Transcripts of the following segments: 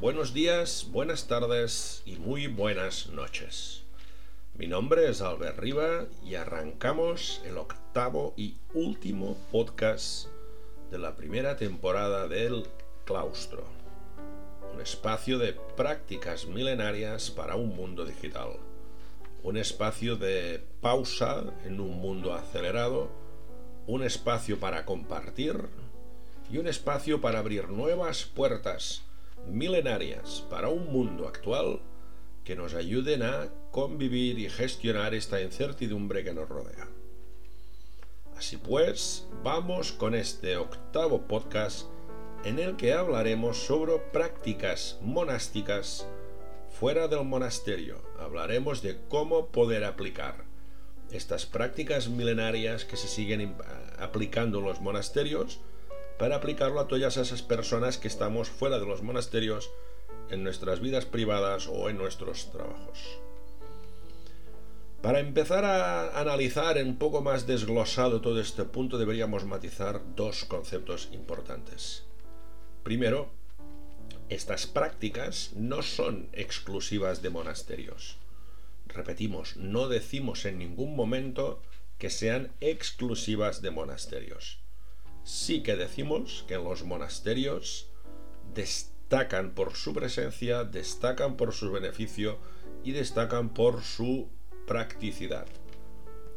buenos días, buenas tardes y muy buenas noches. Mi nombre es Albert Riva y arrancamos el octavo y último podcast de la primera temporada del Claustro, un espacio de prácticas milenarias para un mundo digital, un espacio de pausa en un mundo acelerado, un espacio para compartir y un espacio para abrir nuevas puertas milenarias para un mundo actual que nos ayuden a convivir y gestionar esta incertidumbre que nos rodea. Así pues, vamos con este octavo podcast en el que hablaremos sobre prácticas monásticas fuera del monasterio. Hablaremos de cómo poder aplicar estas prácticas milenarias que se siguen aplicando en los monasterios para aplicarlo a todas esas personas que estamos fuera de los monasterios en nuestras vidas privadas o en nuestros trabajos. Para empezar a analizar un poco más desglosado todo este punto deberíamos matizar dos conceptos importantes. Primero, estas prácticas no son exclusivas de monasterios. Repetimos, no decimos en ningún momento que sean exclusivas de monasterios sí que decimos que los monasterios destacan por su presencia, destacan por su beneficio y destacan por su practicidad.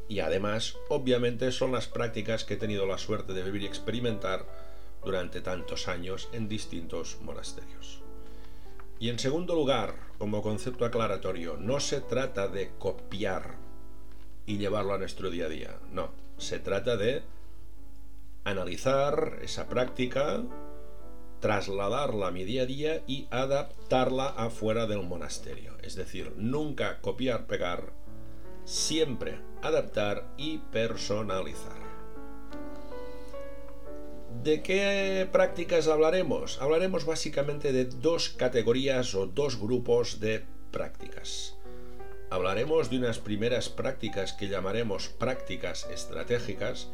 Y además, obviamente, son las prácticas que he tenido la suerte de vivir y experimentar durante tantos años en distintos monasterios. Y en segundo lugar, como concepto aclaratorio, no se trata de copiar y llevarlo a nuestro día a día, no, se trata de analizar esa práctica, trasladarla a mi día a día y adaptarla afuera del monasterio. Es decir, nunca copiar, pegar, siempre adaptar y personalizar. ¿De qué prácticas hablaremos? Hablaremos básicamente de dos categorías o dos grupos de prácticas. Hablaremos de unas primeras prácticas que llamaremos prácticas estratégicas,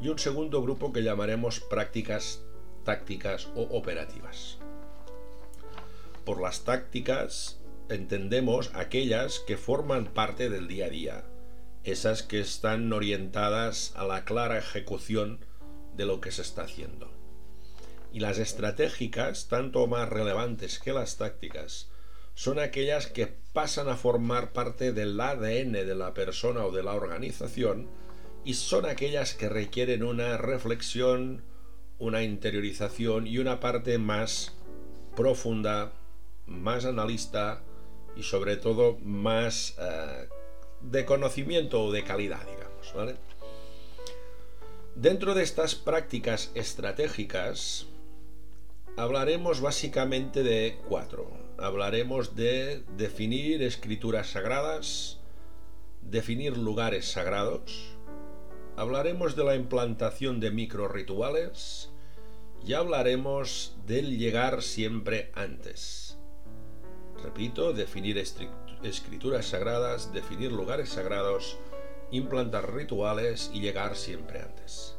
y un segundo grupo que llamaremos prácticas tácticas o operativas. Por las tácticas entendemos aquellas que forman parte del día a día, esas que están orientadas a la clara ejecución de lo que se está haciendo. Y las estratégicas, tanto más relevantes que las tácticas, son aquellas que pasan a formar parte del ADN de la persona o de la organización y son aquellas que requieren una reflexión, una interiorización y una parte más profunda, más analista y sobre todo más eh, de conocimiento o de calidad, digamos. ¿vale? Dentro de estas prácticas estratégicas hablaremos básicamente de cuatro. Hablaremos de definir escrituras sagradas, definir lugares sagrados, hablaremos de la implantación de micro rituales y hablaremos del llegar siempre antes. Repito, definir escrituras sagradas, definir lugares sagrados, implantar rituales y llegar siempre antes.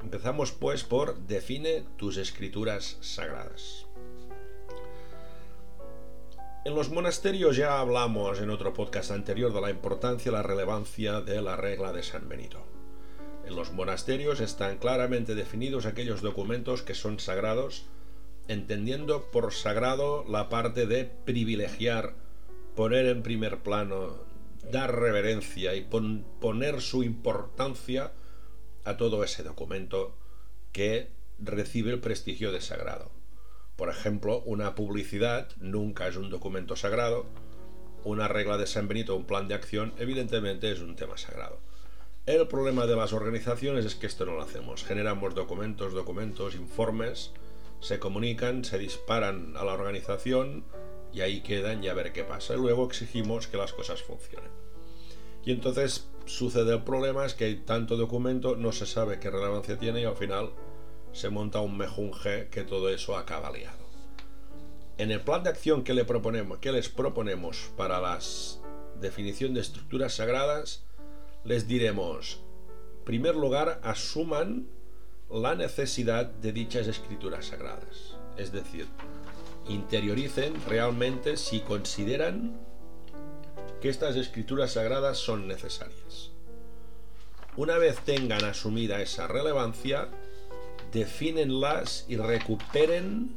Empezamos pues por define tus escrituras sagradas. En los monasterios ya hablamos en otro podcast anterior de la importancia y la relevancia de la regla de San Benito. En los monasterios están claramente definidos aquellos documentos que son sagrados, entendiendo por sagrado la parte de privilegiar, poner en primer plano, dar reverencia y poner su importancia a todo ese documento que recibe el prestigio de sagrado. Por ejemplo, una publicidad nunca es un documento sagrado, una regla de San Benito, un plan de acción, evidentemente es un tema sagrado. El problema de las organizaciones es que esto no lo hacemos. Generamos documentos, documentos, informes, se comunican, se disparan a la organización y ahí quedan y a ver qué pasa. Y luego exigimos que las cosas funcionen. Y entonces sucede el problema es que hay tanto documento, no se sabe qué relevancia tiene y al final se monta un mejunje que todo eso acaba liado. En el plan de acción que, que les proponemos para la definición de estructuras sagradas, les diremos, en primer lugar, asuman la necesidad de dichas escrituras sagradas. Es decir, interioricen realmente si consideran que estas escrituras sagradas son necesarias. Una vez tengan asumida esa relevancia, defínenlas y recuperen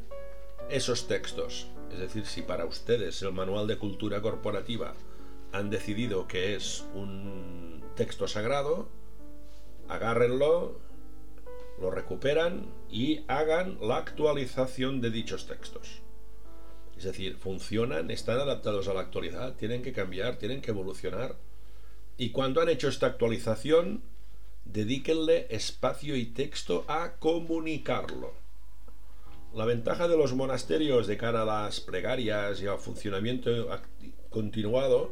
esos textos. Es decir, si para ustedes el Manual de Cultura Corporativa han decidido que es un texto sagrado, agárrenlo, lo recuperan y hagan la actualización de dichos textos. Es decir, funcionan, están adaptados a la actualidad, tienen que cambiar, tienen que evolucionar. Y cuando han hecho esta actualización, dedíquenle espacio y texto a comunicarlo. La ventaja de los monasterios de cara a las plegarias y al funcionamiento continuado,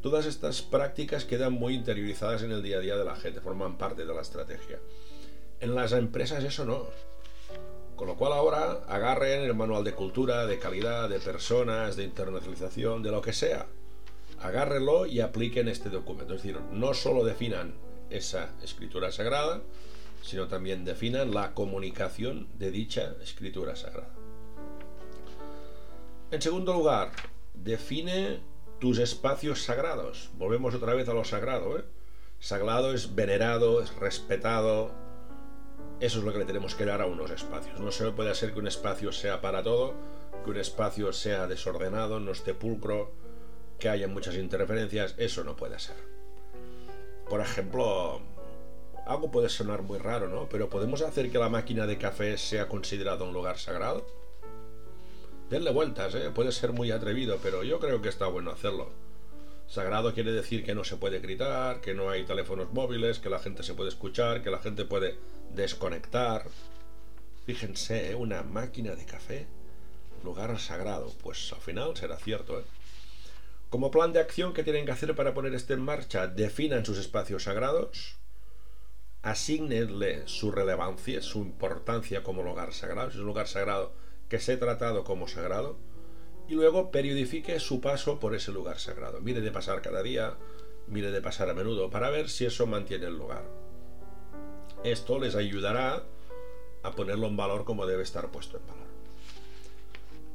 todas estas prácticas quedan muy interiorizadas en el día a día de la gente, forman parte de la estrategia. En las empresas eso no. Con lo cual ahora agarren el manual de cultura, de calidad, de personas, de internacionalización, de lo que sea. Agárrenlo y apliquen este documento. Es decir, no solo definan esa escritura sagrada, sino también definan la comunicación de dicha escritura sagrada. En segundo lugar, define tus espacios sagrados. Volvemos otra vez a lo sagrado. ¿eh? Sagrado es venerado, es respetado, eso es lo que le tenemos que dar a unos espacios. No se puede hacer que un espacio sea para todo, que un espacio sea desordenado, no esté pulcro, que haya muchas interferencias. Eso no puede ser. Por ejemplo, algo puede sonar muy raro, ¿no? Pero ¿podemos hacer que la máquina de café sea considerada un lugar sagrado? Denle vueltas, ¿eh? Puede ser muy atrevido, pero yo creo que está bueno hacerlo. Sagrado quiere decir que no se puede gritar, que no hay teléfonos móviles, que la gente se puede escuchar, que la gente puede desconectar. Fíjense, ¿eh? una máquina de café, lugar sagrado. Pues al final será cierto. ¿eh? Como plan de acción que tienen que hacer para poner esto en marcha, definan sus espacios sagrados, asignenle su relevancia, su importancia como lugar sagrado, si es un lugar sagrado que se ha tratado como sagrado, y luego periodifique su paso por ese lugar sagrado. Mire de pasar cada día, mire de pasar a menudo, para ver si eso mantiene el lugar. Esto les ayudará a ponerlo en valor como debe estar puesto en valor.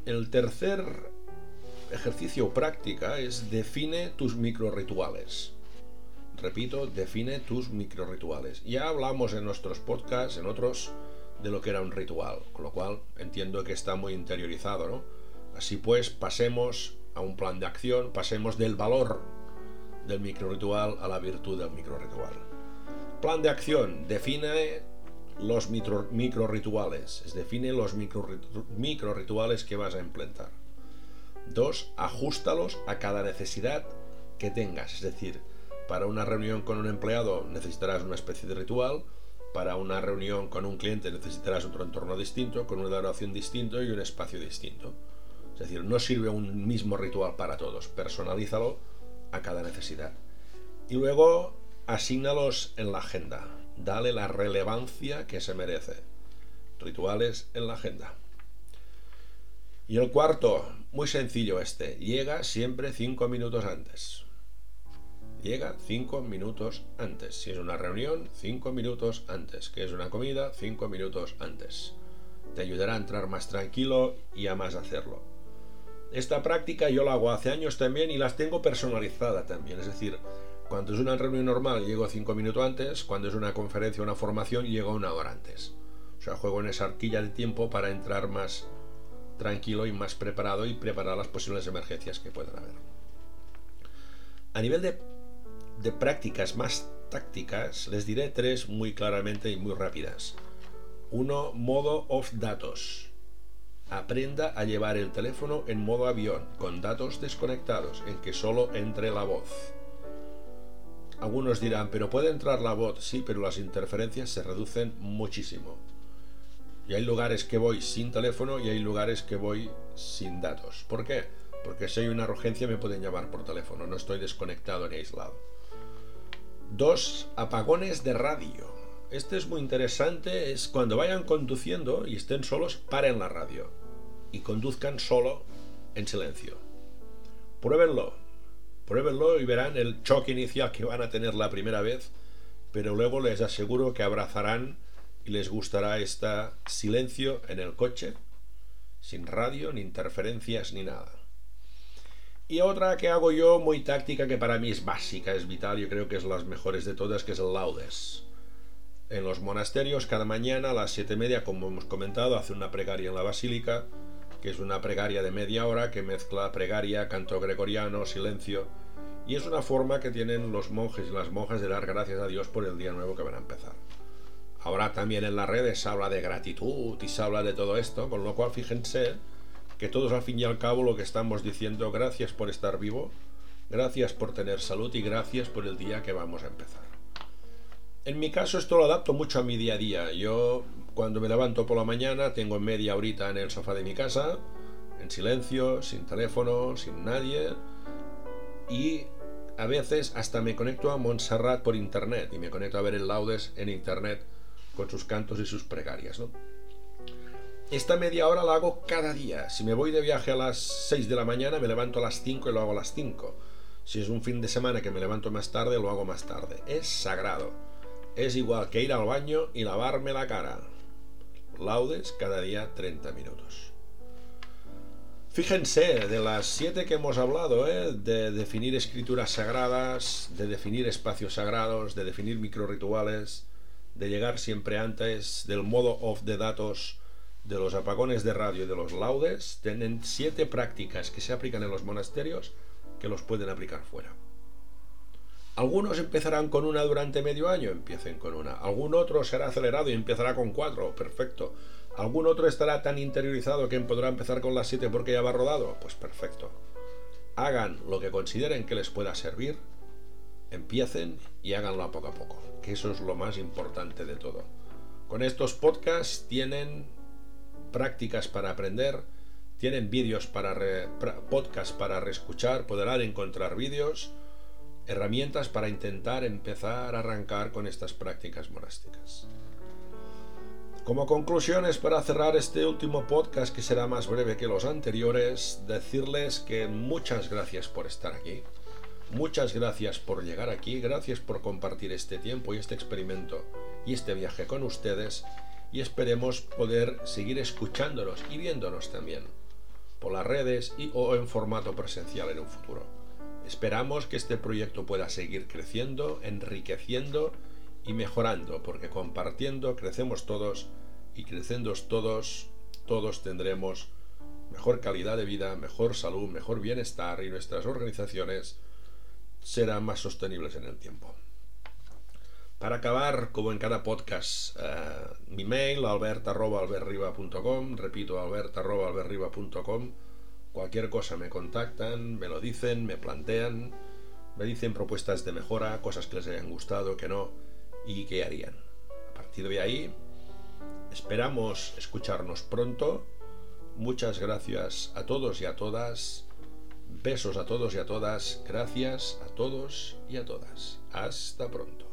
El tercer ejercicio práctica es define tus micro rituales. Repito, define tus micro rituales. Ya hablamos en nuestros podcasts, en otros, de lo que era un ritual, con lo cual entiendo que está muy interiorizado, ¿no? Así pues, pasemos a un plan de acción, pasemos del valor del micro ritual a la virtud del micro ritual. Plan de acción. Define los micro, rituales. Define los micro, micro que vas a implementar. Dos, ajustalos a cada necesidad que tengas. Es decir, para una reunión con un empleado necesitarás una especie de ritual. Para una reunión con un cliente necesitarás otro entorno distinto, con una duración distinto y un espacio distinto. Es decir, no sirve un mismo ritual para todos. Personalízalo a cada necesidad. Y luego asígnalos en la agenda. Dale la relevancia que se merece. Rituales en la agenda. Y el cuarto, muy sencillo este, llega siempre cinco minutos antes. Llega cinco minutos antes. Si es una reunión, cinco minutos antes. Que es una comida, cinco minutos antes. Te ayudará a entrar más tranquilo y a más hacerlo. Esta práctica yo la hago hace años también y las tengo personalizada también. Es decir, cuando es una reunión normal llego cinco minutos antes, cuando es una conferencia o una formación llego una hora antes. O sea, juego en esa arquilla de tiempo para entrar más tranquilo y más preparado y preparar las posibles emergencias que puedan haber. A nivel de, de prácticas más tácticas, les diré tres muy claramente y muy rápidas. Uno, modo off datos. Aprenda a llevar el teléfono en modo avión, con datos desconectados, en que solo entre la voz. Algunos dirán, pero puede entrar la voz, sí, pero las interferencias se reducen muchísimo. Y hay lugares que voy sin teléfono y hay lugares que voy sin datos. ¿Por qué? Porque si hay una urgencia me pueden llamar por teléfono, no estoy desconectado ni aislado. Dos, apagones de radio. Este es muy interesante, es cuando vayan conduciendo y estén solos, paren la radio y conduzcan solo en silencio. Pruébenlo, Pruébenlo y verán el choque inicial que van a tener la primera vez, pero luego les aseguro que abrazarán les gustará este silencio en el coche sin radio, ni interferencias, ni nada. Y otra que hago yo muy táctica que para mí es básica, es vital, yo creo que es las mejores de todas, que es el laudes. En los monasterios cada mañana a las siete y media, como hemos comentado, hace una pregaria en la basílica, que es una pregaria de media hora que mezcla pregaria, canto gregoriano, silencio, y es una forma que tienen los monjes y las monjas de dar gracias a Dios por el día nuevo que van a empezar. Ahora también en las redes se habla de gratitud y se habla de todo esto, con lo cual fíjense que todos al fin y al cabo lo que estamos diciendo, gracias por estar vivo, gracias por tener salud y gracias por el día que vamos a empezar. En mi caso esto lo adapto mucho a mi día a día. Yo cuando me levanto por la mañana tengo media horita en el sofá de mi casa, en silencio, sin teléfono, sin nadie, y a veces hasta me conecto a Montserrat por internet y me conecto a ver el laudes en internet con sus cantos y sus pregarias. ¿no? Esta media hora la hago cada día. Si me voy de viaje a las 6 de la mañana, me levanto a las 5 y lo hago a las 5. Si es un fin de semana que me levanto más tarde, lo hago más tarde. Es sagrado. Es igual que ir al baño y lavarme la cara. Laudes cada día 30 minutos. Fíjense, de las siete que hemos hablado, ¿eh? de definir escrituras sagradas, de definir espacios sagrados, de definir microrituales, de llegar siempre antes del modo off de datos, de los apagones de radio y de los laudes, tienen siete prácticas que se aplican en los monasterios que los pueden aplicar fuera. Algunos empezarán con una durante medio año, empiecen con una. Algún otro será acelerado y empezará con cuatro, perfecto. Algún otro estará tan interiorizado que podrá empezar con las siete porque ya va rodado, pues perfecto. Hagan lo que consideren que les pueda servir, empiecen y háganlo poco a poco que eso es lo más importante de todo. Con estos podcasts tienen prácticas para aprender, tienen vídeos para podcasts para reescuchar, podrán encontrar vídeos, herramientas para intentar empezar a arrancar con estas prácticas monásticas. Como conclusiones para cerrar este último podcast que será más breve que los anteriores, decirles que muchas gracias por estar aquí. Muchas gracias por llegar aquí, gracias por compartir este tiempo y este experimento y este viaje con ustedes y esperemos poder seguir escuchándonos y viéndonos también por las redes y o en formato presencial en un futuro. Esperamos que este proyecto pueda seguir creciendo, enriqueciendo y mejorando, porque compartiendo crecemos todos y creciendo todos, todos tendremos mejor calidad de vida, mejor salud, mejor bienestar y nuestras organizaciones serán más sostenibles en el tiempo. Para acabar, como en cada podcast, eh, mi mail albert.alberriba.com, repito albert.alberriba.com, cualquier cosa me contactan, me lo dicen, me plantean, me dicen propuestas de mejora, cosas que les hayan gustado, que no, y qué harían. A partir de ahí, esperamos escucharnos pronto. Muchas gracias a todos y a todas Besos a todos y a todas. Gracias a todos y a todas. Hasta pronto.